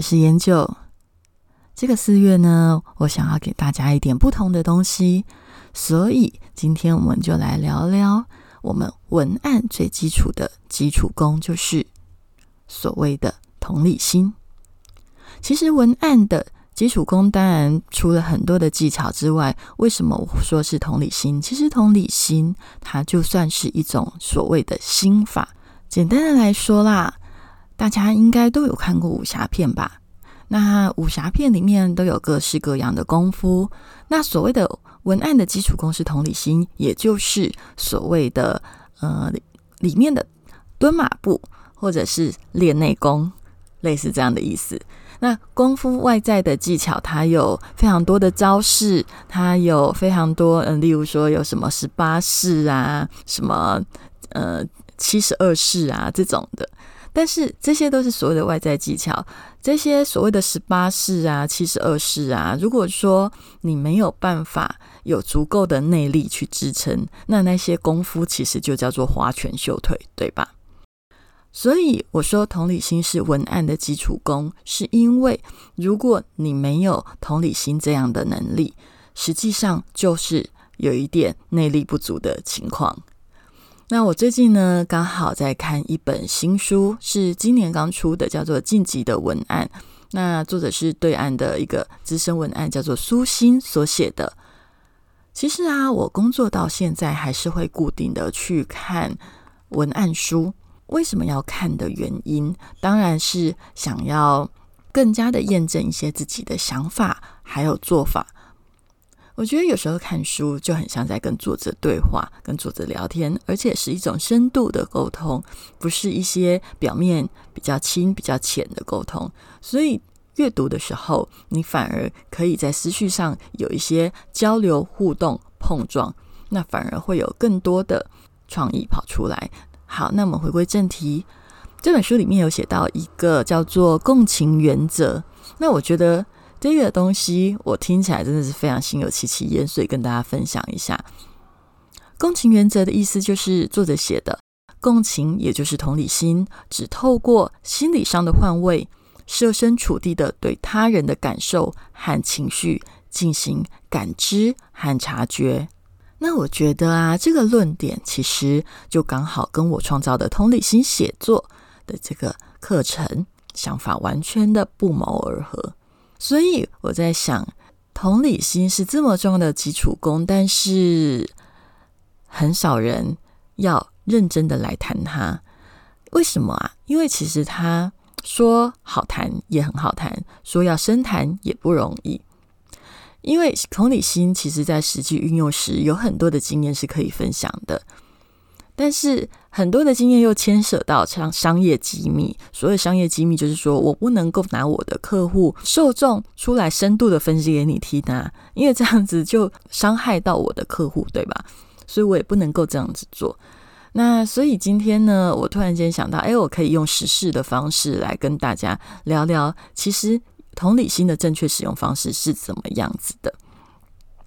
我是研究。这个四月呢，我想要给大家一点不同的东西，所以今天我们就来聊聊我们文案最基础的基础功，就是所谓的同理心。其实文案的基础功，当然除了很多的技巧之外，为什么我说是同理心？其实同理心它就算是一种所谓的心法。简单的来说啦。大家应该都有看过武侠片吧？那武侠片里面都有各式各样的功夫。那所谓的文案的基础功是同理心，也就是所谓的呃里面的蹲马步或者是练内功，类似这样的意思。那功夫外在的技巧，它有非常多的招式，它有非常多嗯，例如说有什么十八式啊，什么呃七十二式啊这种的。但是这些都是所谓的外在技巧，这些所谓的十八式啊、七十二式啊，如果说你没有办法有足够的内力去支撑，那那些功夫其实就叫做花拳绣腿，对吧？所以我说同理心是文案的基础功，是因为如果你没有同理心这样的能力，实际上就是有一点内力不足的情况。那我最近呢，刚好在看一本新书，是今年刚出的，叫做《晋级的文案》。那作者是对岸的一个资深文案，叫做苏欣所写的。其实啊，我工作到现在还是会固定的去看文案书。为什么要看的原因，当然是想要更加的验证一些自己的想法还有做法。我觉得有时候看书就很像在跟作者对话，跟作者聊天，而且是一种深度的沟通，不是一些表面比较轻、比较浅的沟通。所以阅读的时候，你反而可以在思绪上有一些交流、互动、碰撞，那反而会有更多的创意跑出来。好，那我们回归正题，这本书里面有写到一个叫做共情原则，那我觉得。这个东西我听起来真的是非常心有戚戚焉，所以跟大家分享一下。共情原则的意思就是作者写的共情，也就是同理心，只透过心理上的换位，设身处地的对他人的感受和情绪进行感知和察觉。那我觉得啊，这个论点其实就刚好跟我创造的同理心写作的这个课程想法完全的不谋而合。所以我在想，同理心是这么重要的基础功，但是很少人要认真的来谈它。为什么啊？因为其实他说好谈也很好谈，说要深谈也不容易。因为同理心其实在实际运用时，有很多的经验是可以分享的。但是很多的经验又牵涉到像商业机密，所谓商业机密就是说我不能够拿我的客户受众出来深度的分析给你听啊，因为这样子就伤害到我的客户，对吧？所以我也不能够这样子做。那所以今天呢，我突然间想到，哎，我可以用实事的方式来跟大家聊聊，其实同理心的正确使用方式是怎么样子的。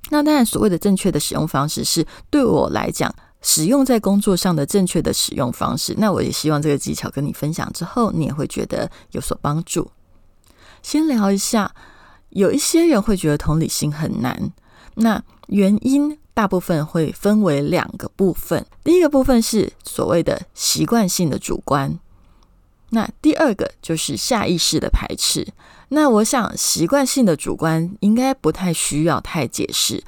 那当然，所谓的正确的使用方式是对我来讲。使用在工作上的正确的使用方式，那我也希望这个技巧跟你分享之后，你也会觉得有所帮助。先聊一下，有一些人会觉得同理心很难，那原因大部分会分为两个部分。第一个部分是所谓的习惯性的主观，那第二个就是下意识的排斥。那我想习惯性的主观应该不太需要太解释。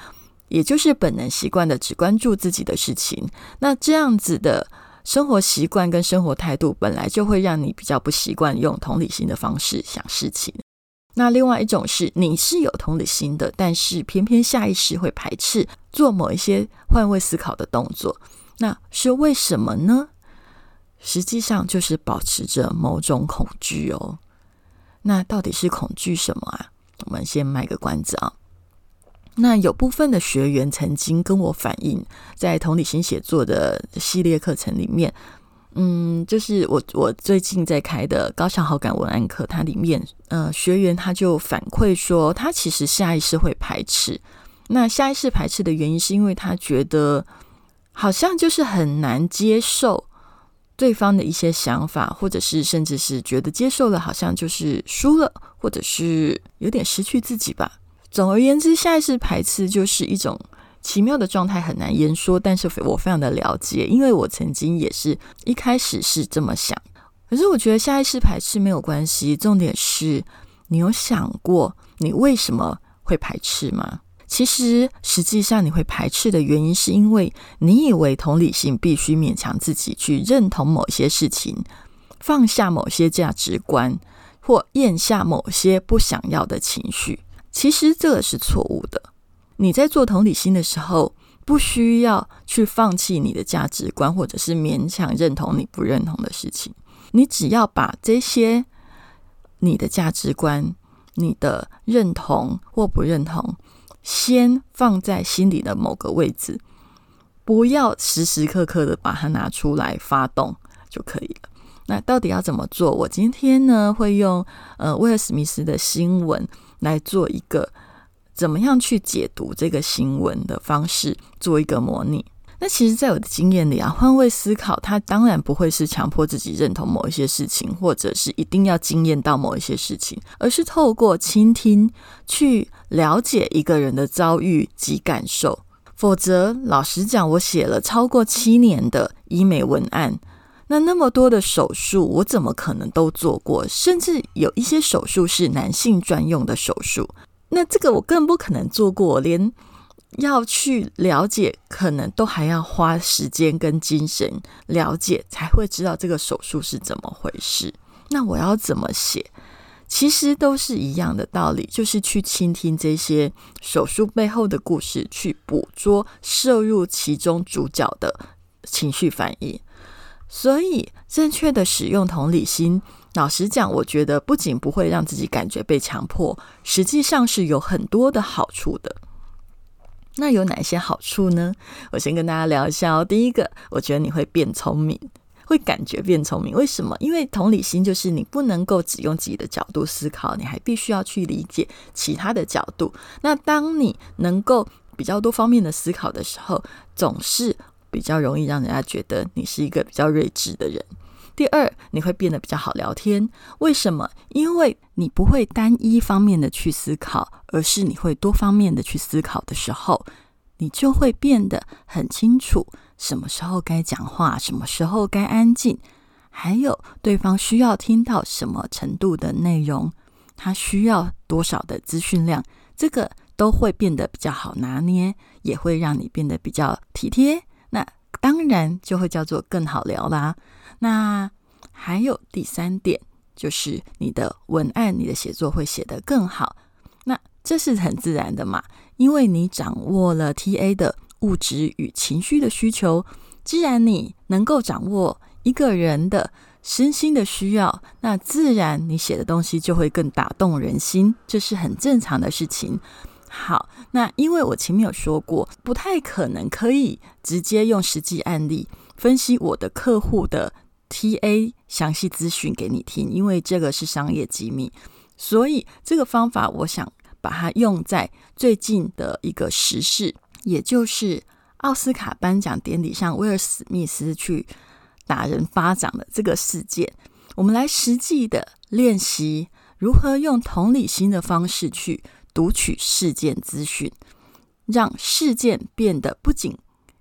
也就是本能习惯的只关注自己的事情，那这样子的生活习惯跟生活态度，本来就会让你比较不习惯用同理心的方式想事情。那另外一种是，你是有同理心的，但是偏偏下意识会排斥做某一些换位思考的动作，那是为什么呢？实际上就是保持着某种恐惧哦。那到底是恐惧什么啊？我们先卖个关子啊。那有部分的学员曾经跟我反映，在同理心写作的系列课程里面，嗯，就是我我最近在开的高效好感文案课，它里面呃学员他就反馈说，他其实下意识会排斥。那下意识排斥的原因，是因为他觉得好像就是很难接受对方的一些想法，或者是甚至是觉得接受了，好像就是输了，或者是有点失去自己吧。总而言之，下意识排斥就是一种奇妙的状态，很难言说。但是我非常的了解，因为我曾经也是一开始是这么想。可是我觉得下意识排斥没有关系，重点是你有想过你为什么会排斥吗？其实实际上你会排斥的原因，是因为你以为同理心必须勉强自己去认同某些事情，放下某些价值观，或咽下某些不想要的情绪。其实这个是错误的。你在做同理心的时候，不需要去放弃你的价值观，或者是勉强认同你不认同的事情。你只要把这些你的价值观、你的认同或不认同，先放在心里的某个位置，不要时时刻刻的把它拿出来发动就可以了。那到底要怎么做？我今天呢会用呃威尔史密斯的新闻。来做一个怎么样去解读这个新闻的方式，做一个模拟。那其实，在我的经验里啊，换位思考，它当然不会是强迫自己认同某一些事情，或者是一定要经验到某一些事情，而是透过倾听去了解一个人的遭遇及感受。否则，老实讲，我写了超过七年的医美文案。那那么多的手术，我怎么可能都做过？甚至有一些手术是男性专用的手术，那这个我更不可能做过，连要去了解，可能都还要花时间跟精神了解，才会知道这个手术是怎么回事。那我要怎么写？其实都是一样的道理，就是去倾听这些手术背后的故事，去捕捉摄入其中主角的情绪反应。所以，正确的使用同理心，老实讲，我觉得不仅不会让自己感觉被强迫，实际上是有很多的好处的。那有哪些好处呢？我先跟大家聊一下哦。第一个，我觉得你会变聪明，会感觉变聪明。为什么？因为同理心就是你不能够只用自己的角度思考，你还必须要去理解其他的角度。那当你能够比较多方面的思考的时候，总是。比较容易让人家觉得你是一个比较睿智的人。第二，你会变得比较好聊天。为什么？因为你不会单一方面的去思考，而是你会多方面的去思考的时候，你就会变得很清楚什么时候该讲话，什么时候该安静，还有对方需要听到什么程度的内容，他需要多少的资讯量，这个都会变得比较好拿捏，也会让你变得比较体贴。当然就会叫做更好聊啦。那还有第三点，就是你的文案、你的写作会写得更好。那这是很自然的嘛，因为你掌握了 TA 的物质与情绪的需求。既然你能够掌握一个人的身心的需要，那自然你写的东西就会更打动人心，这是很正常的事情。好，那因为我前面有说过，不太可能可以直接用实际案例分析我的客户的 TA 详细资讯给你听，因为这个是商业机密。所以这个方法，我想把它用在最近的一个时事，也就是奥斯卡颁奖典礼上，威尔史密斯去打人巴掌的这个事件，我们来实际的练习如何用同理心的方式去。读取事件资讯，让事件变得不仅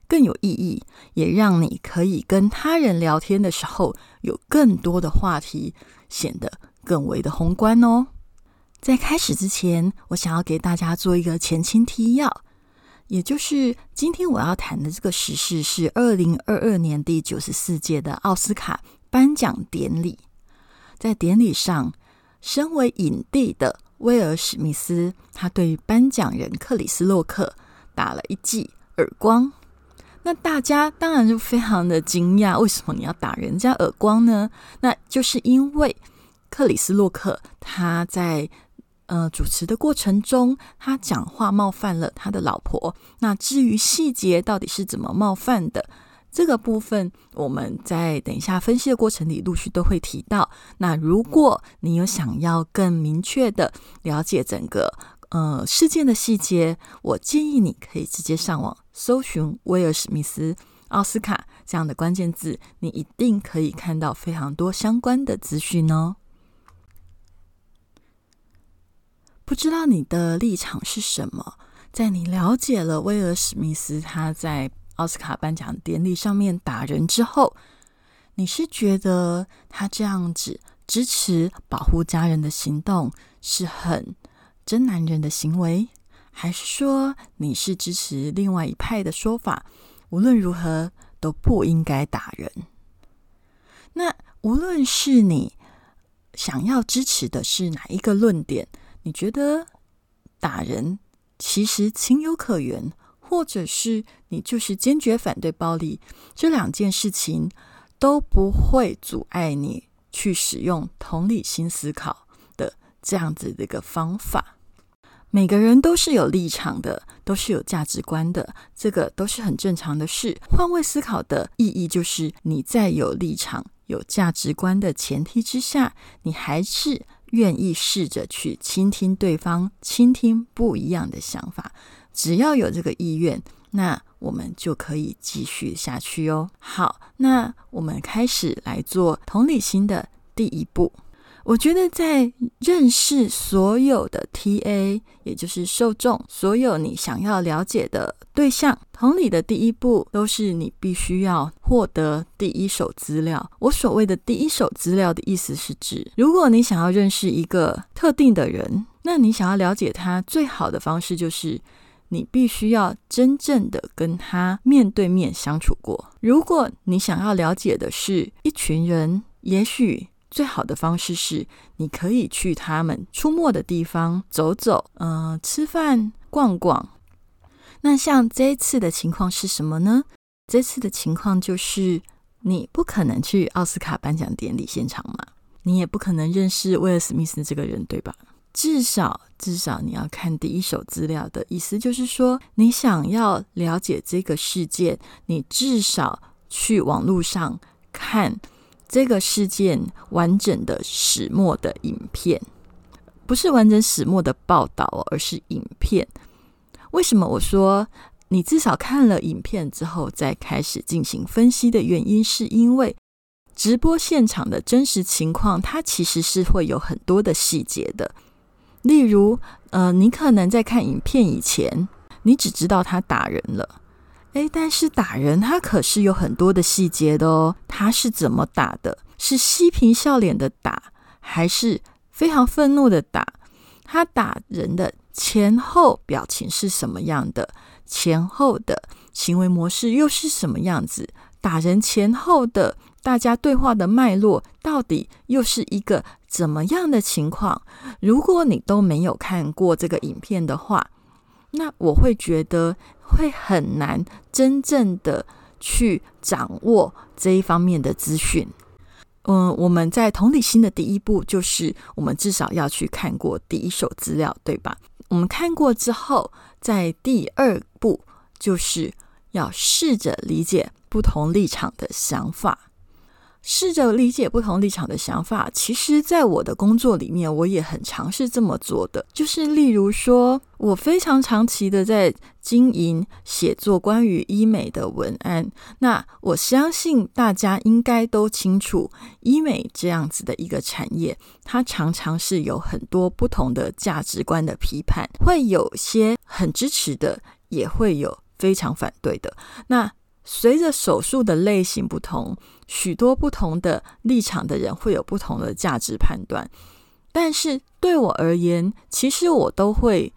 更有意义，也让你可以跟他人聊天的时候有更多的话题，显得更为的宏观哦。在开始之前，我想要给大家做一个前情提要，也就是今天我要谈的这个时事是二零二二年第九十四届的奥斯卡颁奖典礼，在典礼上，身为影帝的。威尔史密斯，他对颁奖人克里斯洛克打了一记耳光。那大家当然就非常的惊讶，为什么你要打人家耳光呢？那就是因为克里斯洛克他在呃主持的过程中，他讲话冒犯了他的老婆。那至于细节到底是怎么冒犯的，这个部分我们在等一下分析的过程里陆续都会提到。那如果你有想要更明确的了解整个呃事件的细节，我建议你可以直接上网搜寻威尔史密斯奥斯卡这样的关键字，你一定可以看到非常多相关的资讯哦。不知道你的立场是什么？在你了解了威尔史密斯他在奥斯卡颁奖典礼上面打人之后，你是觉得他这样子支持保护家人的行动是很真男人的行为，还是说你是支持另外一派的说法？无论如何都不应该打人。那无论是你想要支持的是哪一个论点？你觉得打人其实情有可原，或者是你就是坚决反对暴力，这两件事情都不会阻碍你去使用同理心思考的这样子的一个方法。每个人都是有立场的，都是有价值观的，这个都是很正常的事。换位思考的意义就是你在有立场、有价值观的前提之下，你还是。愿意试着去倾听对方，倾听不一样的想法。只要有这个意愿，那我们就可以继续下去哦。好，那我们开始来做同理心的第一步。我觉得在认识所有的 TA，也就是受众，所有你想要了解的对象，同理的第一步都是你必须要获得第一手资料。我所谓的第一手资料的意思是指，如果你想要认识一个特定的人，那你想要了解他最好的方式就是你必须要真正的跟他面对面相处过。如果你想要了解的是一群人，也许。最好的方式是，你可以去他们出没的地方走走，嗯，吃饭、逛逛。那像这一次的情况是什么呢？这次的情况就是，你不可能去奥斯卡颁奖典礼现场嘛，你也不可能认识威尔史密斯这个人，对吧？至少，至少你要看第一手资料的意思，就是说，你想要了解这个事件，你至少去网络上看。这个事件完整的始末的影片，不是完整始末的报道，而是影片。为什么我说你至少看了影片之后再开始进行分析的原因，是因为直播现场的真实情况，它其实是会有很多的细节的。例如，呃，你可能在看影片以前，你只知道他打人了。哎，但是打人他可是有很多的细节的哦。他是怎么打的？是嬉皮笑脸的打，还是非常愤怒的打？他打人的前后表情是什么样的？前后的行为模式又是什么样子？打人前后的大家对话的脉络到底又是一个怎么样的情况？如果你都没有看过这个影片的话，那我会觉得。会很难真正的去掌握这一方面的资讯。嗯，我们在同理心的第一步就是，我们至少要去看过第一手资料，对吧？我们看过之后，在第二步就是要试着理解不同立场的想法。试着理解不同立场的想法，其实，在我的工作里面，我也很尝试这么做的。就是例如说，我非常长期的在经营写作关于医美的文案。那我相信大家应该都清楚，医美这样子的一个产业，它常常是有很多不同的价值观的批判，会有些很支持的，也会有非常反对的。那随着手术的类型不同，许多不同的立场的人会有不同的价值判断。但是对我而言，其实我都会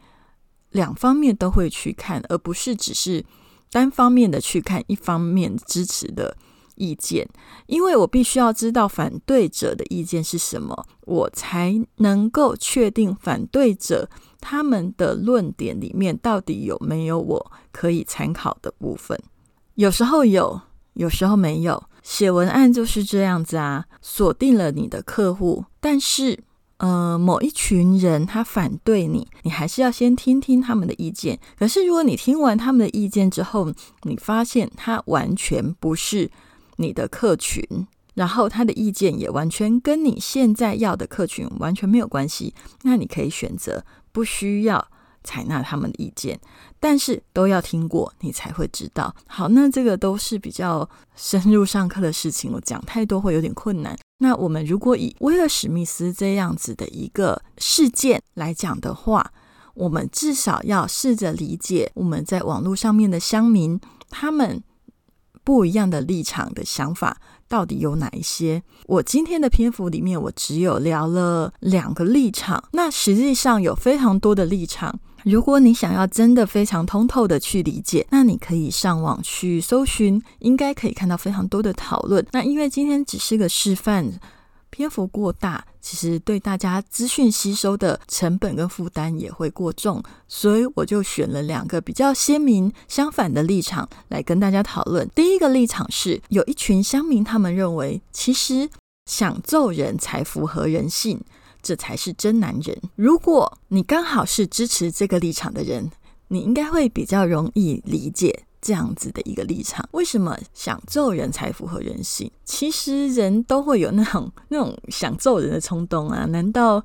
两方面都会去看，而不是只是单方面的去看一方面支持的意见，因为我必须要知道反对者的意见是什么，我才能够确定反对者他们的论点里面到底有没有我可以参考的部分。有时候有，有时候没有。写文案就是这样子啊，锁定了你的客户，但是呃，某一群人他反对你，你还是要先听听他们的意见。可是如果你听完他们的意见之后，你发现他完全不是你的客群，然后他的意见也完全跟你现在要的客群完全没有关系，那你可以选择不需要。采纳他们的意见，但是都要听过，你才会知道。好，那这个都是比较深入上课的事情，我讲太多会有点困难。那我们如果以威尔史密斯这样子的一个事件来讲的话，我们至少要试着理解我们在网络上面的乡民他们不一样的立场的想法到底有哪一些。我今天的篇幅里面，我只有聊了两个立场，那实际上有非常多的立场。如果你想要真的非常通透的去理解，那你可以上网去搜寻，应该可以看到非常多的讨论。那因为今天只是个示范，篇幅过大，其实对大家资讯吸收的成本跟负担也会过重，所以我就选了两个比较鲜明相反的立场来跟大家讨论。第一个立场是，有一群乡民他们认为，其实想揍人才符合人性。这才是真男人。如果你刚好是支持这个立场的人，你应该会比较容易理解这样子的一个立场。为什么想揍人才符合人性？其实人都会有那种那种想揍人的冲动啊，难道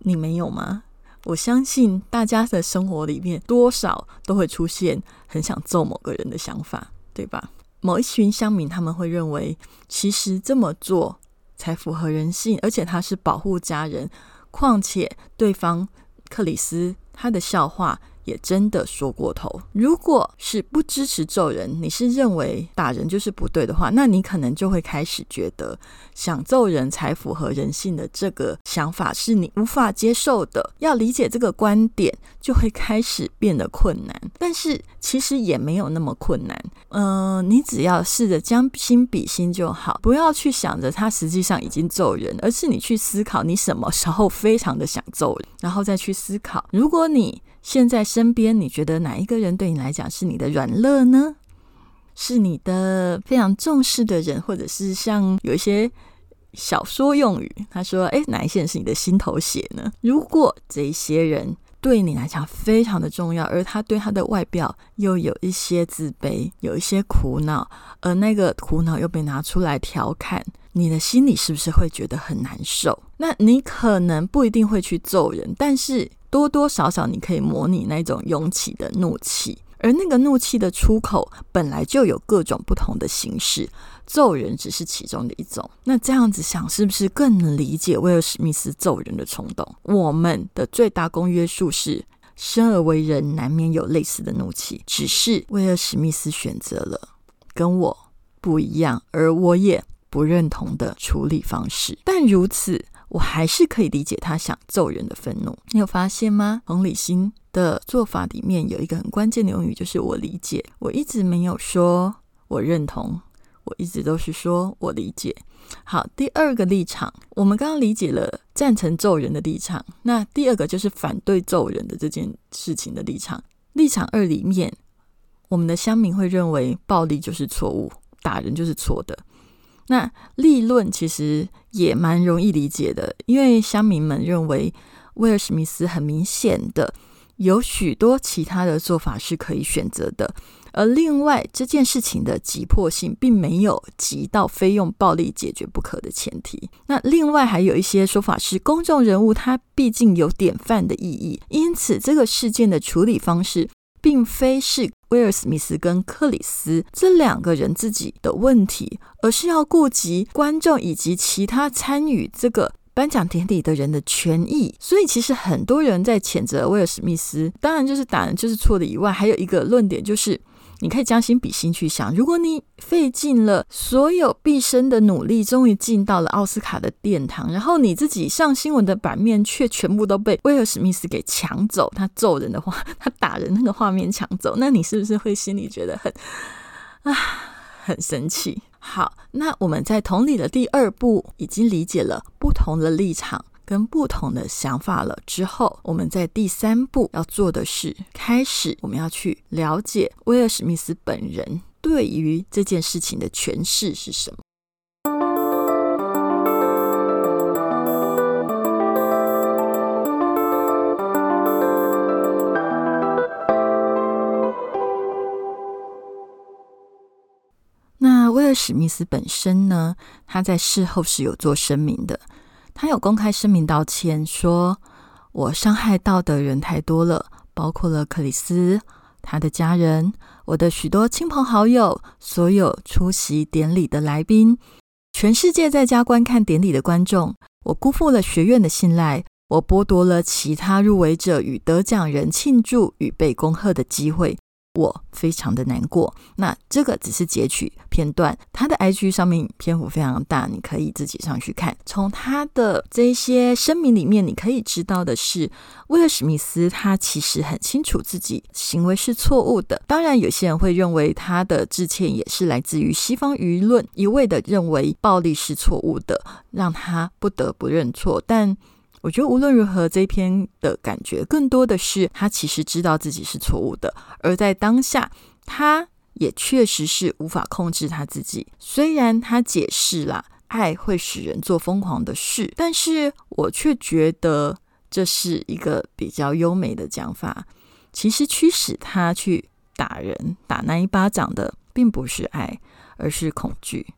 你没有吗？我相信大家的生活里面多少都会出现很想揍某个人的想法，对吧？某一群乡民他们会认为，其实这么做。才符合人性，而且他是保护家人。况且对方克里斯他的笑话。也真的说过头。如果是不支持揍人，你是认为打人就是不对的话，那你可能就会开始觉得想揍人才符合人性的这个想法是你无法接受的。要理解这个观点，就会开始变得困难。但是其实也没有那么困难。嗯，你只要试着将心比心就好，不要去想着他实际上已经揍人，而是你去思考你什么时候非常的想揍人，然后再去思考，如果你。现在身边，你觉得哪一个人对你来讲是你的软肋呢？是你的非常重视的人，或者是像有一些小说用语，他说：“哎，哪一些人是你的心头血呢？”如果这些人对你来讲非常的重要，而他对他的外表又有一些自卑，有一些苦恼，而那个苦恼又被拿出来调侃，你的心里是不是会觉得很难受？那你可能不一定会去揍人，但是。多多少少，你可以模拟那种涌起的怒气，而那个怒气的出口本来就有各种不同的形式，揍人只是其中的一种。那这样子想，是不是更能理解威尔史密斯揍人的冲动？我们的最大公约数是：生而为人，难免有类似的怒气，只是威尔史密斯选择了跟我不一样，而我也不认同的处理方式。但如此。我还是可以理解他想揍人的愤怒。你有发现吗？同理心的做法里面有一个很关键的用语，就是我理解。我一直没有说我认同，我一直都是说我理解。好，第二个立场，我们刚刚理解了赞成揍人的立场，那第二个就是反对揍人的这件事情的立场。立场二里面，我们的乡民会认为暴力就是错误，打人就是错的。那立论其实也蛮容易理解的，因为乡民们认为威尔史密斯很明显的有许多其他的做法是可以选择的，而另外这件事情的急迫性并没有急到非用暴力解决不可的前提。那另外还有一些说法是，公众人物他毕竟有典范的意义，因此这个事件的处理方式。并非是威尔·史密斯跟克里斯这两个人自己的问题，而是要顾及观众以及其他参与这个颁奖典礼的人的权益。所以，其实很多人在谴责威尔·史密斯，当然就是打人就是错的以外，还有一个论点就是。你可以将心比心去想，如果你费尽了所有毕生的努力，终于进到了奥斯卡的殿堂，然后你自己上新闻的版面却全部都被威尔史密斯给抢走，他揍人的话，他打人那个画面抢走，那你是不是会心里觉得很啊，很生气？好，那我们在同理的第二步已经理解了不同的立场。跟不同的想法了之后，我们在第三步要做的是开始，我们要去了解威尔史密斯本人对于这件事情的诠释是什么？那威尔史密斯本身呢？他在事后是有做声明的，他有公开声明道歉，说我伤害到的人太多了，包括了克里斯、他的家人、我的许多亲朋好友、所有出席典礼的来宾、全世界在家观看典礼的观众，我辜负了学院的信赖，我剥夺了其他入围者与得奖人庆祝与被恭贺的机会。我非常的难过。那这个只是截取片段，他的 IG 上面篇幅非常大，你可以自己上去看。从他的这些声明里面，你可以知道的是，威尔史密斯他其实很清楚自己行为是错误的。当然，有些人会认为他的致歉也是来自于西方舆论一味的认为暴力是错误的，让他不得不认错。但我觉得无论如何，这一篇的感觉更多的是他其实知道自己是错误的，而在当下，他也确实是无法控制他自己。虽然他解释了爱会使人做疯狂的事，但是我却觉得这是一个比较优美的讲法。其实驱使他去打人、打那一巴掌的，并不是爱，而是恐惧。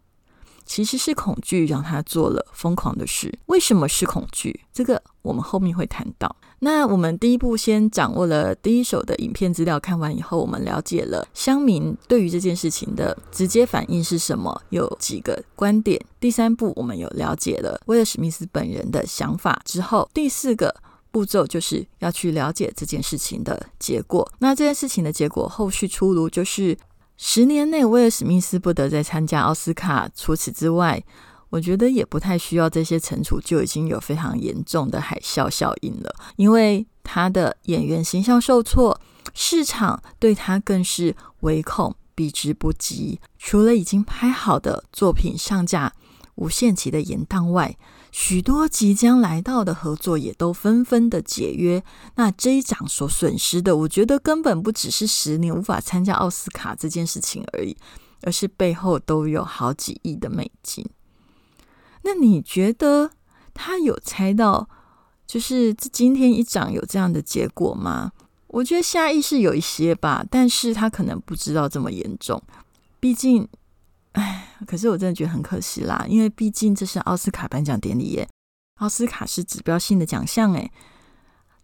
其实是恐惧让他做了疯狂的事。为什么是恐惧？这个我们后面会谈到。那我们第一步先掌握了第一手的影片资料，看完以后，我们了解了乡民对于这件事情的直接反应是什么，有几个观点。第三步，我们有了解了威尔史密斯本人的想法之后，第四个步骤就是要去了解这件事情的结果。那这件事情的结果后续出炉就是。十年内，威尔史密斯不得再参加奥斯卡。除此之外，我觉得也不太需要这些惩处，就已经有非常严重的海啸效应了。因为他的演员形象受挫，市场对他更是唯恐避之不及。除了已经拍好的作品上架无限期的延档外，许多即将来到的合作也都纷纷的解约，那这一场所损失的，我觉得根本不只是十年无法参加奥斯卡这件事情而已，而是背后都有好几亿的美金。那你觉得他有猜到，就是今天一涨有这样的结果吗？我觉得下意识有一些吧，但是他可能不知道这么严重，毕竟。唉，可是我真的觉得很可惜啦，因为毕竟这是奥斯卡颁奖典礼耶，奥斯卡是指标性的奖项诶，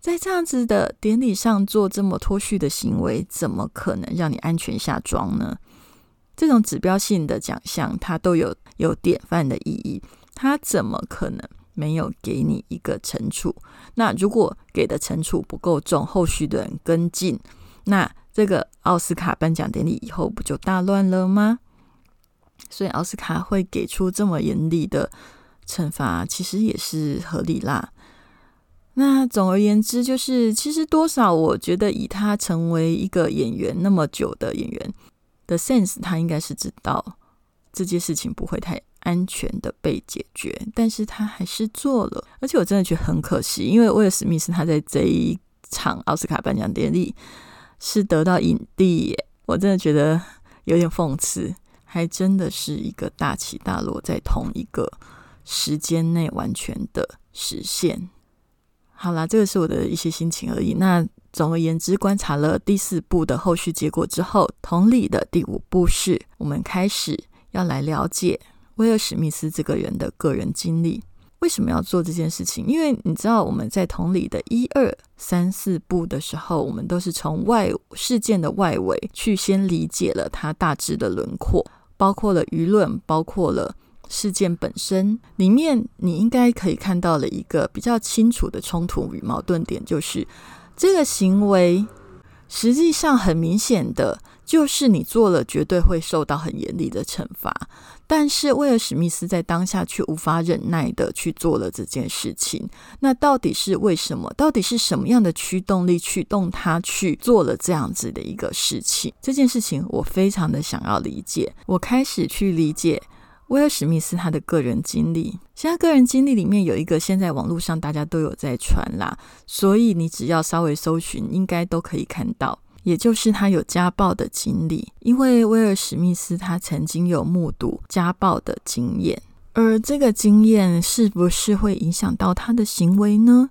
在这样子的典礼上做这么脱序的行为，怎么可能让你安全下庄呢？这种指标性的奖项，它都有有典范的意义，它怎么可能没有给你一个惩处？那如果给的惩处不够重，后续的人跟进，那这个奥斯卡颁奖典礼以后不就大乱了吗？所以奥斯卡会给出这么严厉的惩罚，其实也是合理啦。那总而言之，就是其实多少，我觉得以他成为一个演员那么久的演员的 sense，他应该是知道这件事情不会太安全的被解决，但是他还是做了。而且我真的觉得很可惜，因为威尔史密斯他在这一场奥斯卡颁奖典礼是得到影帝耶，我真的觉得有点讽刺。还真的是一个大起大落，在同一个时间内完全的实现。好啦，这个是我的一些心情而已。那总而言之，观察了第四部的后续结果之后，同理的第五部是我们开始要来了解威尔史密斯这个人的个人经历。为什么要做这件事情？因为你知道，我们在同理的一二三四部的时候，我们都是从外事件的外围去先理解了它大致的轮廓。包括了舆论，包括了事件本身，里面你应该可以看到了一个比较清楚的冲突与矛盾点，就是这个行为实际上很明显的。就是你做了，绝对会受到很严厉的惩罚。但是威尔史密斯在当下却无法忍耐的去做了这件事情。那到底是为什么？到底是什么样的驱动力驱动他去做了这样子的一个事情？这件事情我非常的想要理解。我开始去理解威尔史密斯他的个人经历。现在个人经历里面有一个，现在网络上大家都有在传啦，所以你只要稍微搜寻，应该都可以看到。也就是他有家暴的经历。因为威尔史密斯他曾经有目睹家暴的经验，而这个经验是不是会影响到他的行为呢？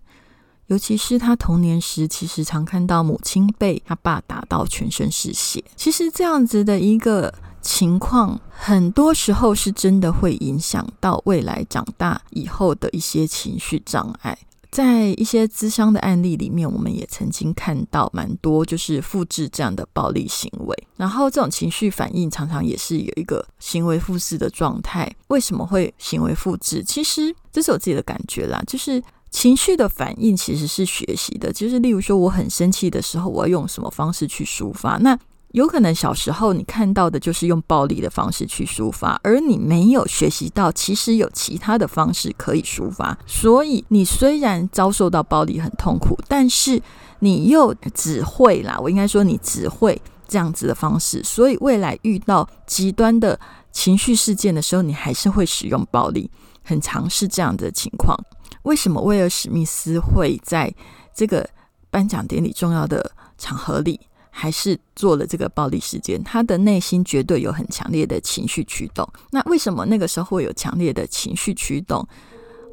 尤其是他童年时，其实常看到母亲被他爸打到全身是血。其实这样子的一个情况，很多时候是真的会影响到未来长大以后的一些情绪障碍。在一些咨商的案例里面，我们也曾经看到蛮多就是复制这样的暴力行为。然后这种情绪反应常常也是有一个行为复制的状态。为什么会行为复制？其实这是我自己的感觉啦，就是。情绪的反应其实是学习的，就是例如说我很生气的时候，我要用什么方式去抒发？那有可能小时候你看到的就是用暴力的方式去抒发，而你没有学习到其实有其他的方式可以抒发。所以你虽然遭受到暴力很痛苦，但是你又只会啦，我应该说你只会这样子的方式，所以未来遇到极端的情绪事件的时候，你还是会使用暴力，很常是这样的情况。为什么威尔史密斯会在这个颁奖典礼重要的场合里，还是做了这个暴力事件？他的内心绝对有很强烈的情绪驱动。那为什么那个时候会有强烈的情绪驱动？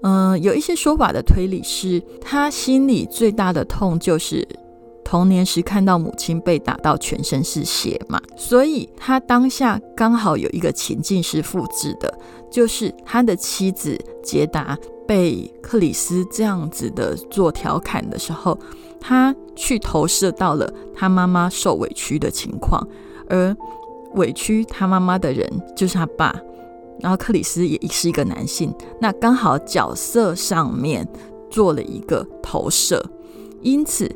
嗯，有一些说法的推理是他心里最大的痛就是童年时看到母亲被打到全身是血嘛，所以他当下刚好有一个情境是复制的，就是他的妻子捷达。被克里斯这样子的做调侃的时候，他去投射到了他妈妈受委屈的情况，而委屈他妈妈的人就是他爸，然后克里斯也是一个男性，那刚好角色上面做了一个投射，因此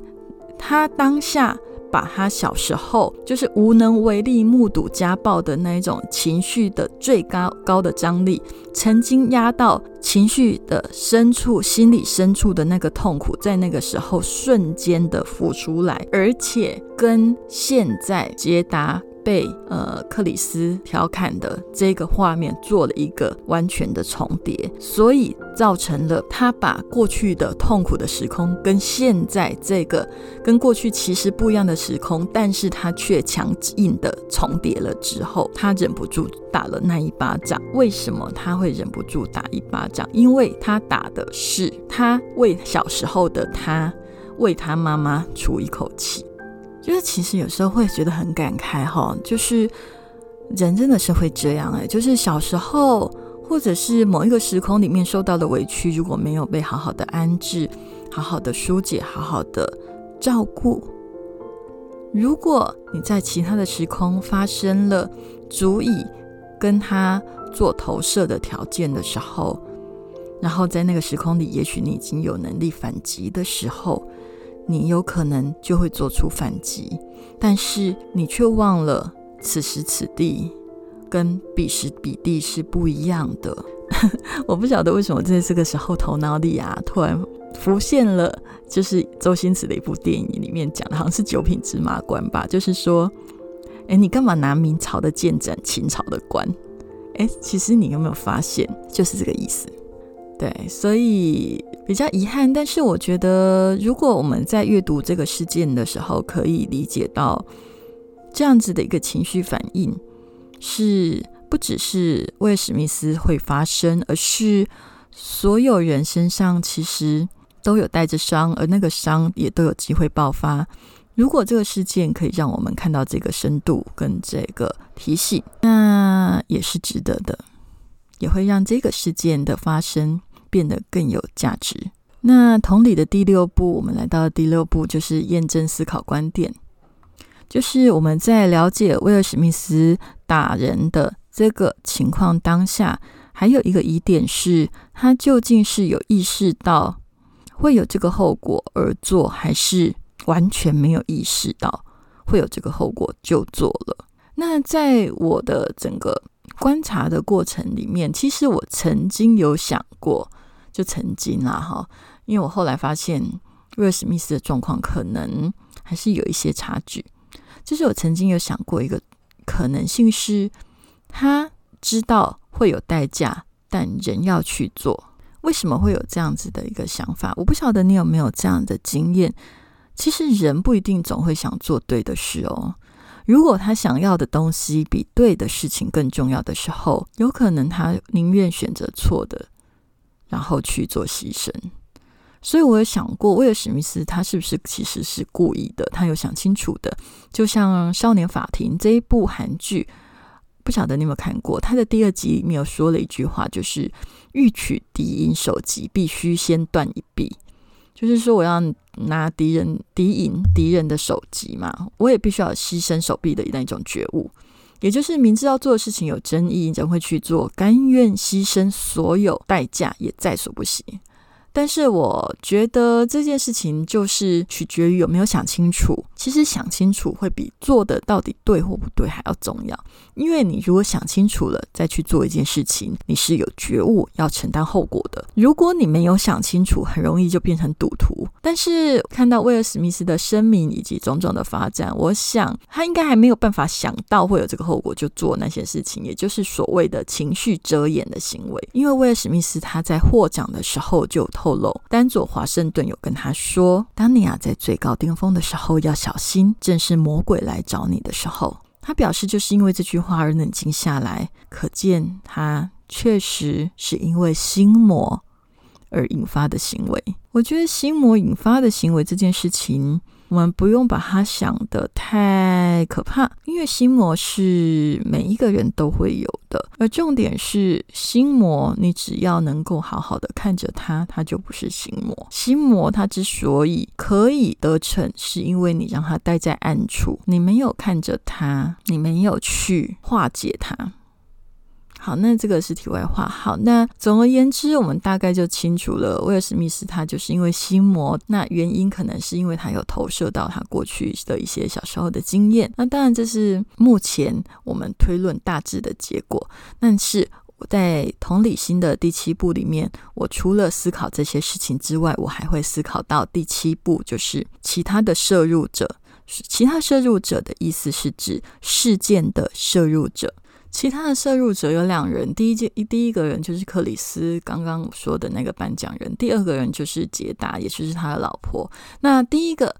他当下。把他小时候就是无能为力目睹家暴的那一种情绪的最高高的张力，曾经压到情绪的深处、心理深处的那个痛苦，在那个时候瞬间的浮出来，而且跟现在捷达。被呃克里斯调侃的这个画面做了一个完全的重叠，所以造成了他把过去的痛苦的时空跟现在这个跟过去其实不一样的时空，但是他却强硬的重叠了之后，他忍不住打了那一巴掌。为什么他会忍不住打一巴掌？因为他打的是他为小时候的他为他妈妈出一口气。就是其实有时候会觉得很感慨哈，就是人真的是会这样哎，就是小时候或者是某一个时空里面受到的委屈，如果没有被好好的安置、好好的疏解、好好的照顾，如果你在其他的时空发生了足以跟他做投射的条件的时候，然后在那个时空里，也许你已经有能力反击的时候。你有可能就会做出反击，但是你却忘了此时此地跟彼时彼地是不一样的。我不晓得为什么在这个时候头脑里啊突然浮现了，就是周星驰的一部电影里面讲的，好像是九品芝麻官吧，就是说，哎，你干嘛拿明朝的剑斩清朝的官？哎，其实你有没有发现，就是这个意思。对，所以比较遗憾，但是我觉得，如果我们在阅读这个事件的时候，可以理解到这样子的一个情绪反应，是不只是威尔史密斯会发生，而是所有人身上其实都有带着伤，而那个伤也都有机会爆发。如果这个事件可以让我们看到这个深度跟这个提醒，那也是值得的，也会让这个事件的发生。变得更有价值。那同理的第六步，我们来到第六步，就是验证思考观点。就是我们在了解威尔史密斯打人的这个情况当下，还有一个疑点是，他究竟是有意识到会有这个后果而做，还是完全没有意识到会有这个后果就做了？那在我的整个观察的过程里面，其实我曾经有想过。就曾经啦，哈，因为我后来发现威尔史密斯的状况可能还是有一些差距。就是我曾经有想过一个可能性是，他知道会有代价，但仍要去做。为什么会有这样子的一个想法？我不晓得你有没有这样的经验。其实人不一定总会想做对的事哦。如果他想要的东西比对的事情更重要的时候，有可能他宁愿选择错的，然后去做牺牲。所以我有想过，威尔史密斯他是不是其实是故意的？他有想清楚的。就像《少年法庭》这一部韩剧，不晓得你有没有看过？他的第二集里面有说了一句话，就是“欲取敌营首级，必须先断一臂”。就是说，我要拿敌人敌营敌人的首级嘛，我也必须要牺牲手臂的那种觉悟。也就是明知道做的事情有争议，仍会去做，甘愿牺牲所有代价，也在所不惜。但是我觉得这件事情就是取决于有没有想清楚。其实想清楚会比做的到底对或不对还要重要。因为你如果想清楚了再去做一件事情，你是有觉悟要承担后果的。如果你没有想清楚，很容易就变成赌徒。但是看到威尔史密斯的声明以及种种的发展，我想他应该还没有办法想到会有这个后果就做那些事情，也就是所谓的情绪遮掩的行为。因为威尔史密斯他在获奖的时候就透露，丹佐华盛顿有跟他说：“当你啊在最高巅峰的时候要想小心，正是魔鬼来找你的时候。”他表示，就是因为这句话而冷静下来，可见他确实是因为心魔而引发的行为。我觉得心魔引发的行为这件事情。我们不用把它想得太可怕，因为心魔是每一个人都会有的。而重点是心魔，你只要能够好好的看着它，它就不是心魔。心魔它之所以可以得逞，是因为你让它待在暗处，你没有看着它，你没有去化解它。好，那这个是题外话。好，那总而言之，我们大概就清楚了，威尔史密斯他就是因为心魔，那原因可能是因为他有投射到他过去的一些小时候的经验。那当然，这是目前我们推论大致的结果。但是我在同理心的第七步里面，我除了思考这些事情之外，我还会思考到第七步，就是其他的摄入者。其他摄入者的意思是指事件的摄入者。其他的摄入者有两人，第一件第一个人就是克里斯，刚刚说的那个颁奖人；第二个人就是杰达，也就是他的老婆。那第一个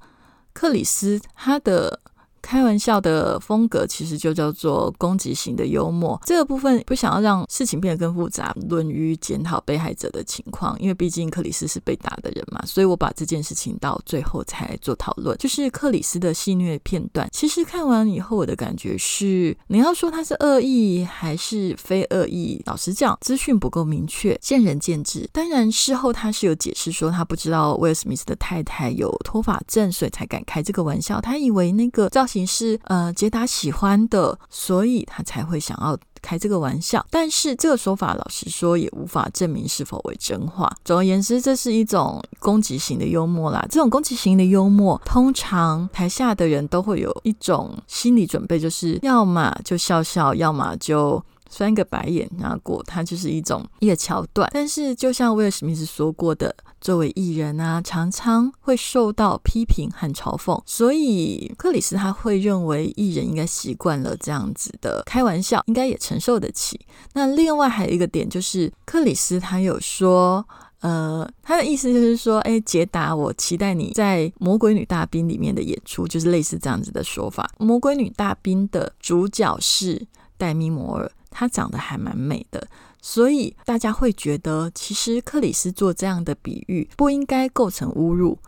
克里斯，他的。开玩笑的风格其实就叫做攻击型的幽默。这个部分不想要让事情变得更复杂，论于检讨被害者的情况，因为毕竟克里斯是被打的人嘛，所以我把这件事情到最后才做讨论。就是克里斯的戏虐片段，其实看完以后我的感觉是，你要说他是恶意还是非恶意，老实讲，资讯不够明确，见仁见智。当然事后他是有解释说，他不知道威尔史密斯的太太有脱发症，所以才敢开这个玩笑。他以为那个叫型。是呃，杰达喜欢的，所以他才会想要开这个玩笑。但是这个说法，老实说也无法证明是否为真话。总而言之，这是一种攻击型的幽默啦。这种攻击型的幽默，通常台下的人都会有一种心理准备，就是要么就笑笑，要么就。翻个白眼，然后过，它就是一种一个桥段。但是，就像威尔史密斯说过的，作为艺人啊，常常会受到批评和嘲讽，所以克里斯他会认为艺人应该习惯了这样子的开玩笑，应该也承受得起。那另外还有一个点就是，克里斯他有说，呃，他的意思就是说，哎，杰达，我期待你在《魔鬼女大兵》里面的演出，就是类似这样子的说法。《魔鬼女大兵》的主角是戴米摩尔。她长得还蛮美的，所以大家会觉得，其实克里斯做这样的比喻不应该构成侮辱，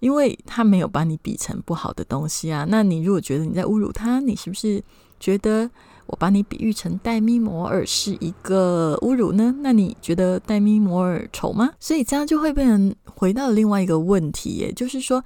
因为他没有把你比成不好的东西啊。那你如果觉得你在侮辱他，你是不是觉得我把你比喻成戴咪摩尔是一个侮辱呢？那你觉得戴咪摩尔丑吗？所以这样就会被人回到另外一个问题，也就是说，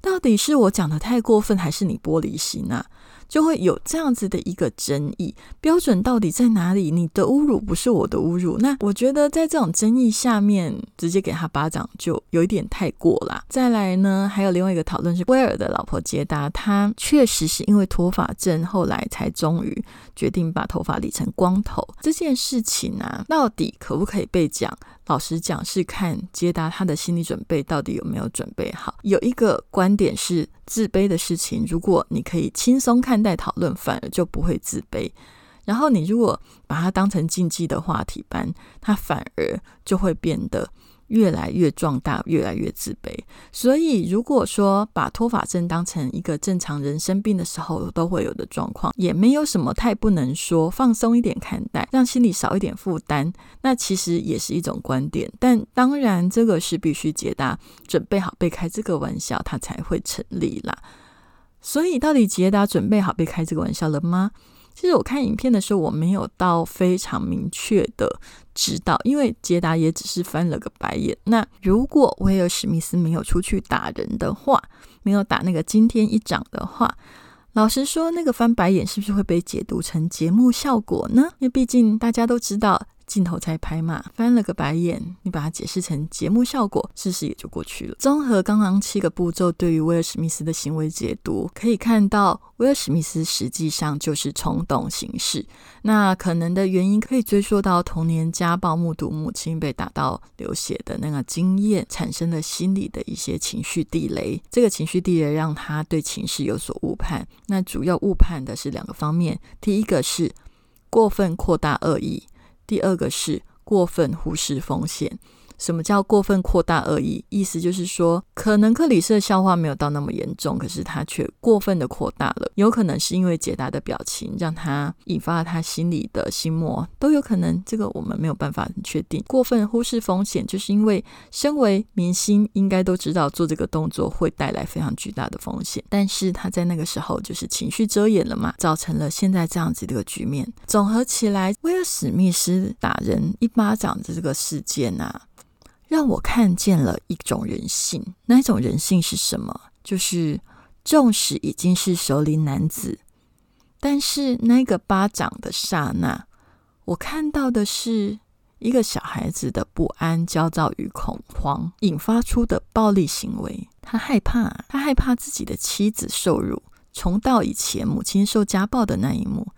到底是我讲的太过分，还是你玻璃心啊？就会有这样子的一个争议，标准到底在哪里？你的侮辱不是我的侮辱，那我觉得在这种争议下面，直接给他巴掌就有一点太过啦。再来呢，还有另外一个讨论是威尔的老婆杰达，她确实是因为脱发症，后来才终于决定把头发理成光头。这件事情啊，到底可不可以被讲？老实讲，是看接达他的心理准备到底有没有准备好。有一个观点是，自卑的事情，如果你可以轻松看待讨论，反而就不会自卑。然后你如果把它当成竞技的话题般，它反而就会变得越来越壮大，越来越自卑。所以，如果说把脱发症当成一个正常人生病的时候都会有的状况，也没有什么太不能说，放松一点看待，让心里少一点负担，那其实也是一种观点。但当然，这个是必须解答，准备好被开这个玩笑，它才会成立啦。所以，到底捷达准备好被开这个玩笑了吗？其实我看影片的时候，我没有到非常明确的知道，因为杰达也只是翻了个白眼。那如果威尔史密斯没有出去打人的话，没有打那个惊天一掌的话，老实说，那个翻白眼是不是会被解读成节目效果呢？因为毕竟大家都知道。镜头在拍嘛，翻了个白眼，你把它解释成节目效果，事实也就过去了。综合刚刚七个步骤对于威尔史密斯的行为解读，可以看到威尔史密斯实际上就是冲动行事。那可能的原因可以追溯到童年家暴，目睹母亲被打到流血的那个经验，产生了心理的一些情绪地雷。这个情绪地雷让他对情势有所误判。那主要误判的是两个方面，第一个是过分扩大恶意。第二个是过分忽视风险。什么叫过分扩大恶意？意思就是说，可能克里斯的笑话没有到那么严重，可是他却过分的扩大了。有可能是因为解答的表情让他引发了他心里的心魔，都有可能。这个我们没有办法确定。过分忽视风险，就是因为身为明星，应该都知道做这个动作会带来非常巨大的风险，但是他在那个时候就是情绪遮掩了嘛，造成了现在这样子的一个局面。总合起来，威尔史密斯打人一巴掌的这个事件啊。让我看见了一种人性，那一种人性是什么？就是纵使已经是熟龄男子，但是那个巴掌的刹那，我看到的是一个小孩子的不安、焦躁与恐慌引发出的暴力行为。他害怕，他害怕自己的妻子受辱，重蹈以前母亲受家暴的那一幕，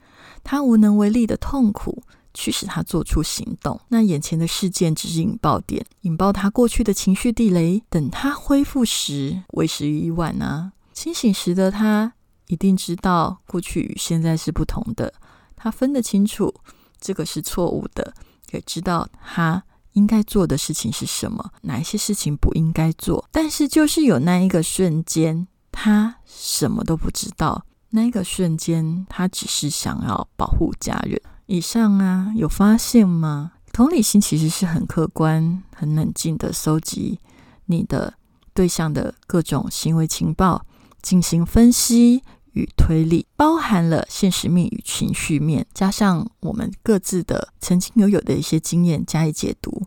他无能为力的痛苦。驱使他做出行动。那眼前的事件只是引爆点，引爆他过去的情绪地雷。等他恢复时，为时已晚啊！清醒时的他一定知道过去与现在是不同的，他分得清楚这个是错误的，也知道他应该做的事情是什么，哪一些事情不应该做。但是就是有那一个瞬间，他什么都不知道。那一个瞬间，他只是想要保护家人。以上啊，有发现吗？同理心其实是很客观、很冷静的收集你的对象的各种行为情报，进行分析与推理，包含了现实面与情绪面，加上我们各自的曾经拥有的一些经验加以解读。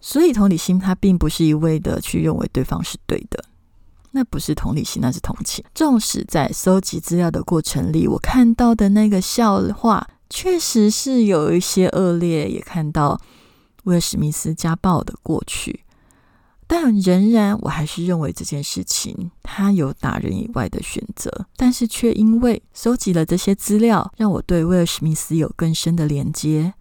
所以，同理心它并不是一味的去认为对方是对的，那不是同理心，那是同情。纵使在搜集资料的过程里，我看到的那个笑话。确实是有一些恶劣，也看到威尔史密斯家暴的过去，但仍然我还是认为这件事情他有打人以外的选择，但是却因为收集了这些资料，让我对威尔史密斯有更深的连接。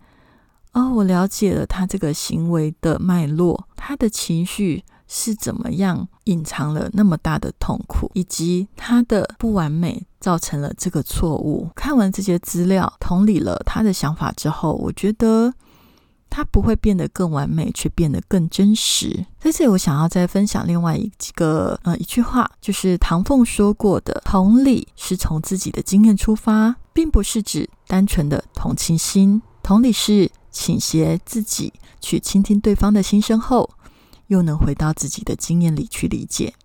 哦，我了解了他这个行为的脉络，他的情绪。是怎么样隐藏了那么大的痛苦，以及他的不完美造成了这个错误？看完这些资料，同理了他的想法之后，我觉得他不会变得更完美，却变得更真实。在这里，我想要再分享另外一个呃一句话，就是唐凤说过的：“同理是从自己的经验出发，并不是指单纯的同情心。同理是倾斜自己去倾听对方的心声后。”又能回到自己的经验里去理解。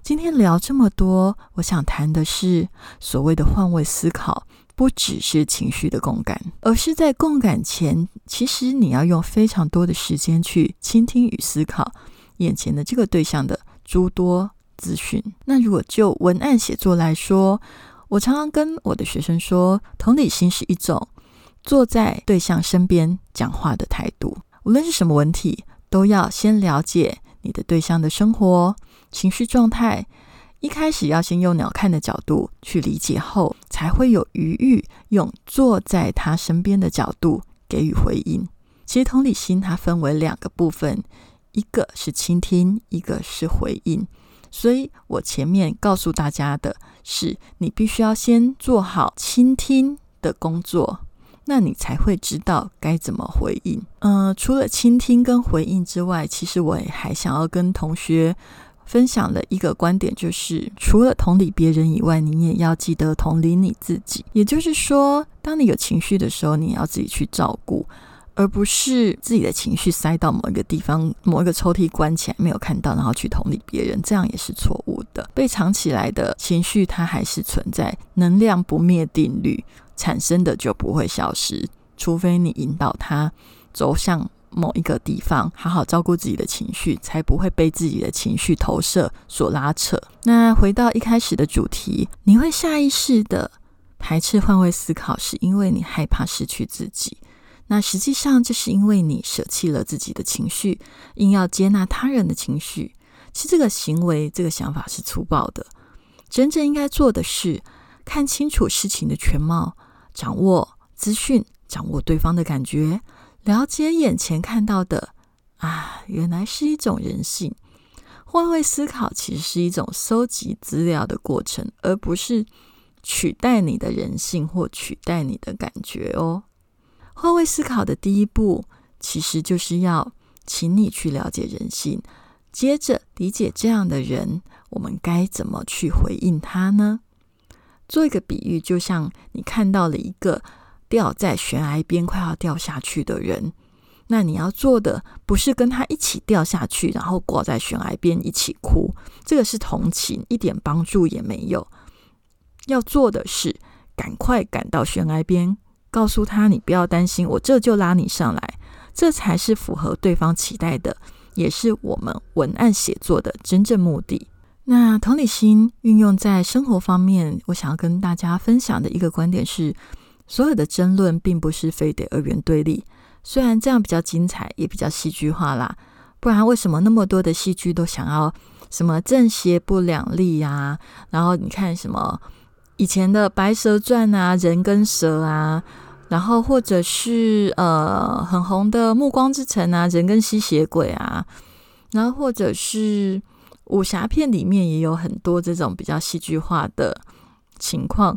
今天聊这么多，我想谈的是所谓的换位思考，不只是情绪的共感，而是在共感前，其实你要用非常多的时间去倾听与思考眼前的这个对象的诸多资讯。那如果就文案写作来说，我常常跟我的学生说，同理心是一种坐在对象身边讲话的态度，无论是什么问题。都要先了解你的对象的生活、情绪状态。一开始要先用鸟看的角度去理解，后才会有余裕用坐在他身边的角度给予回应。其实同理心它分为两个部分，一个是倾听，一个是回应。所以我前面告诉大家的是，你必须要先做好倾听的工作。那你才会知道该怎么回应。嗯，除了倾听跟回应之外，其实我也还想要跟同学分享的一个观点，就是除了同理别人以外，你也要记得同理你自己。也就是说，当你有情绪的时候，你要自己去照顾。而不是自己的情绪塞到某一个地方、某一个抽屉关起来没有看到，然后去同理别人，这样也是错误的。被藏起来的情绪，它还是存在，能量不灭定律产生的就不会消失，除非你引导它走向某一个地方，好好照顾自己的情绪，才不会被自己的情绪投射所拉扯。那回到一开始的主题，你会下意识的排斥换位思考，是因为你害怕失去自己。那实际上就是因为你舍弃了自己的情绪，硬要接纳他人的情绪。其实这个行为、这个想法是粗暴的。真正应该做的是看清楚事情的全貌，掌握资讯，掌握对方的感觉，了解眼前看到的啊，原来是一种人性。换位思考其实是一种搜集资料的过程，而不是取代你的人性或取代你的感觉哦。换位思考的第一步，其实就是要请你去了解人性，接着理解这样的人，我们该怎么去回应他呢？做一个比喻，就像你看到了一个掉在悬崖边快要掉下去的人，那你要做的不是跟他一起掉下去，然后挂在悬崖边一起哭，这个是同情，一点帮助也没有。要做的是赶快赶到悬崖边。告诉他：“你不要担心，我这就拉你上来。”这才是符合对方期待的，也是我们文案写作的真正目的。那同理心运用在生活方面，我想要跟大家分享的一个观点是：所有的争论并不是非得二元对立，虽然这样比较精彩，也比较戏剧化啦。不然为什么那么多的戏剧都想要什么正邪不两立呀？然后你看什么？以前的《白蛇传》啊，人跟蛇啊，然后或者是呃很红的《暮光之城》啊，人跟吸血鬼啊，然后或者是武侠片里面也有很多这种比较戏剧化的情况。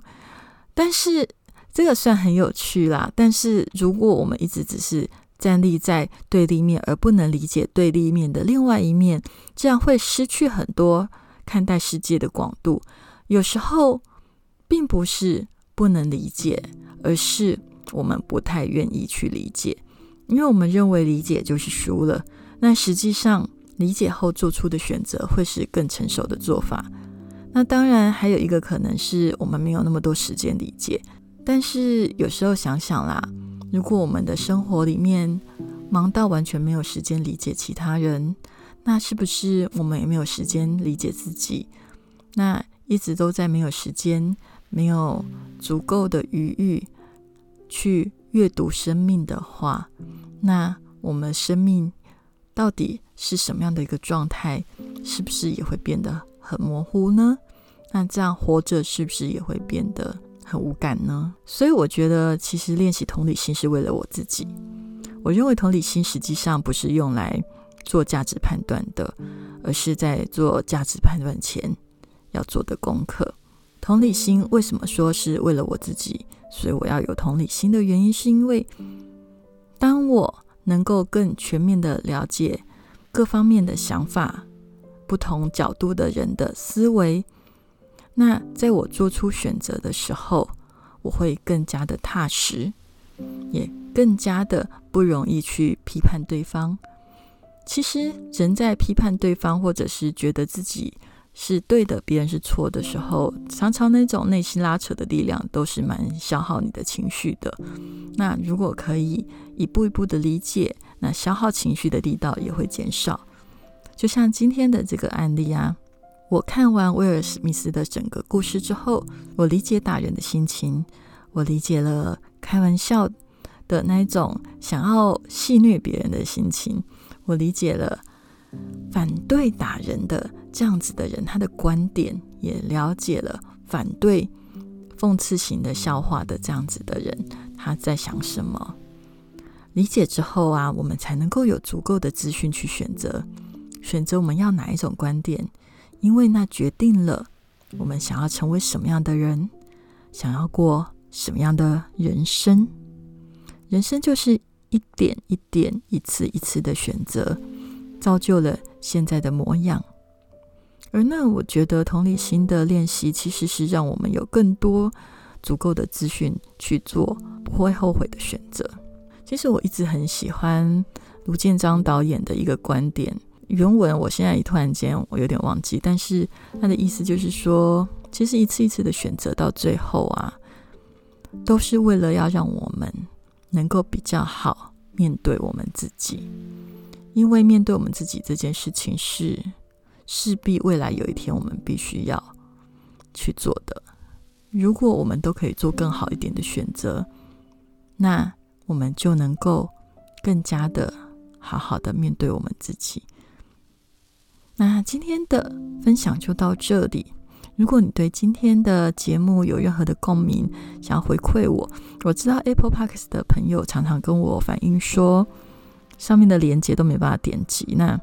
但是这个算很有趣啦。但是如果我们一直只是站立在对立面，而不能理解对立面的另外一面，这样会失去很多看待世界的广度。有时候。并不是不能理解，而是我们不太愿意去理解，因为我们认为理解就是输了。那实际上，理解后做出的选择会是更成熟的做法。那当然，还有一个可能是我们没有那么多时间理解。但是有时候想想啦，如果我们的生活里面忙到完全没有时间理解其他人，那是不是我们也没有时间理解自己？那一直都在没有时间。没有足够的余裕去阅读生命的话，那我们生命到底是什么样的一个状态？是不是也会变得很模糊呢？那这样活着是不是也会变得很无感呢？所以我觉得，其实练习同理心是为了我自己。我认为同理心实际上不是用来做价值判断的，而是在做价值判断前要做的功课。同理心为什么说是为了我自己？所以我要有同理心的原因，是因为当我能够更全面的了解各方面的想法、不同角度的人的思维，那在我做出选择的时候，我会更加的踏实，也更加的不容易去批判对方。其实，人在批判对方，或者是觉得自己。是对的，别人是错的时候，常常那种内心拉扯的力量都是蛮消耗你的情绪的。那如果可以一步一步的理解，那消耗情绪的力道也会减少。就像今天的这个案例啊，我看完威尔史密斯的整个故事之后，我理解打人的心情，我理解了开玩笑的那种想要戏虐别人的心情，我理解了。反对打人的这样子的人，他的观点也了解了；反对讽刺型的笑话的这样子的人，他在想什么？理解之后啊，我们才能够有足够的资讯去选择，选择我们要哪一种观点，因为那决定了我们想要成为什么样的人，想要过什么样的人生。人生就是一点一点、一次一次的选择，造就了现在的模样。而那，我觉得同理心的练习，其实是让我们有更多足够的资讯去做不会后悔的选择。其实我一直很喜欢卢建章导演的一个观点，原文我现在一突然间我有点忘记，但是他的意思就是说，其实一次一次的选择到最后啊，都是为了要让我们能够比较好面对我们自己，因为面对我们自己这件事情是。势必未来有一天，我们必须要去做的。如果我们都可以做更好一点的选择，那我们就能够更加的好好的面对我们自己。那今天的分享就到这里。如果你对今天的节目有任何的共鸣，想要回馈我，我知道 Apple Parks 的朋友常常跟我反映说，上面的连接都没办法点击。那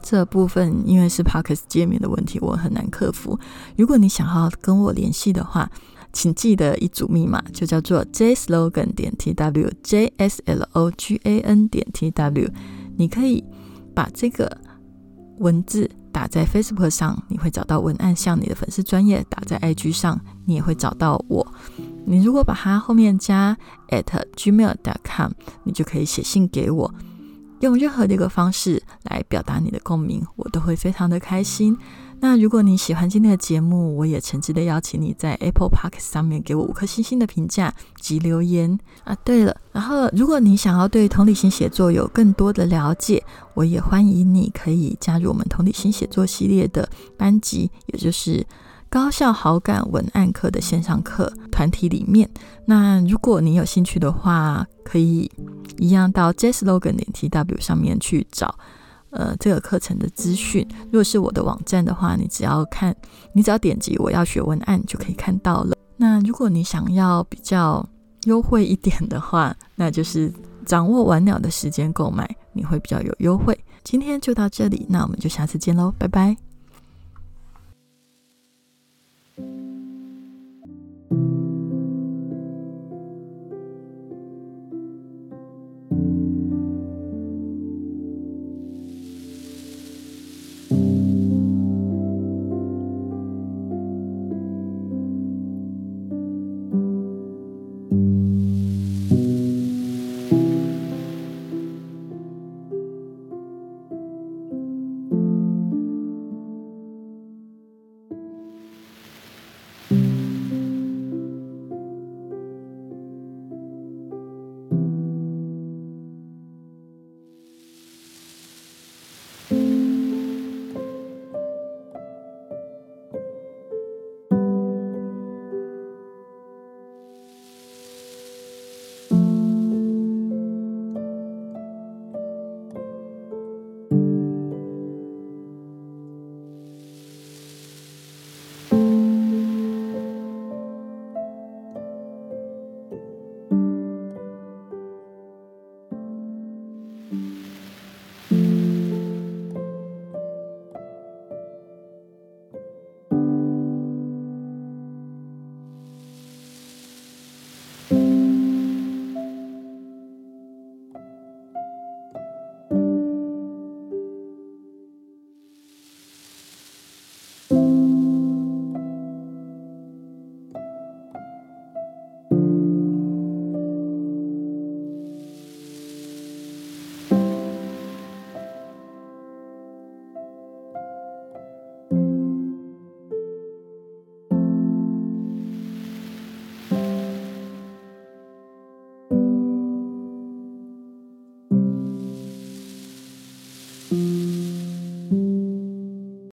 这部分因为是 Parkes 界面的问题，我很难克服。如果你想要跟我联系的话，请记得一组密码，就叫做 jslogan 点 tw，j s l o g a n 点 tw。你可以把这个文字打在 Facebook 上，你会找到文案；向你的粉丝专业打在 IG 上，你也会找到我。你如果把它后面加 at gmail.com，你就可以写信给我。用任何的一个方式来表达你的共鸣，我都会非常的开心。那如果你喜欢今天的节目，我也诚挚的邀请你在 Apple Park 上面给我五颗星星的评价及留言啊。对了，然后如果你想要对同理心写作有更多的了解，我也欢迎你可以加入我们同理心写作系列的班级，也就是。高效好感文案课的线上课团体里面，那如果你有兴趣的话，可以一样到 JSLogan 点 TW 上面去找，呃这个课程的资讯。如果是我的网站的话你只要看你只要点击我要学文案就可以看到了。那如果你想要比较优惠一点的话那就是掌握完了的时间购买你会比较有优惠。今天就到这里那我们就下次见喽拜拜。